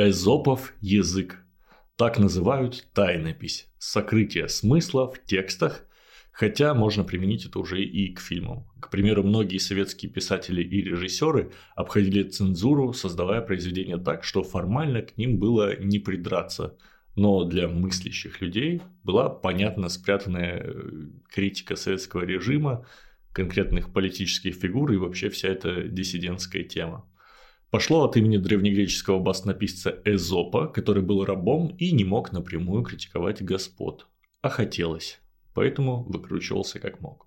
Эзопов язык. Так называют тайнопись, сокрытие смысла в текстах, хотя можно применить это уже и к фильмам. К примеру, многие советские писатели и режиссеры обходили цензуру, создавая произведения так, что формально к ним было не придраться, но для мыслящих людей была понятна спрятанная э, критика советского режима, конкретных политических фигур и вообще вся эта диссидентская тема. Пошло от имени древнегреческого баснописца Эзопа, который был рабом и не мог напрямую критиковать господ, а хотелось, поэтому выкручивался как мог.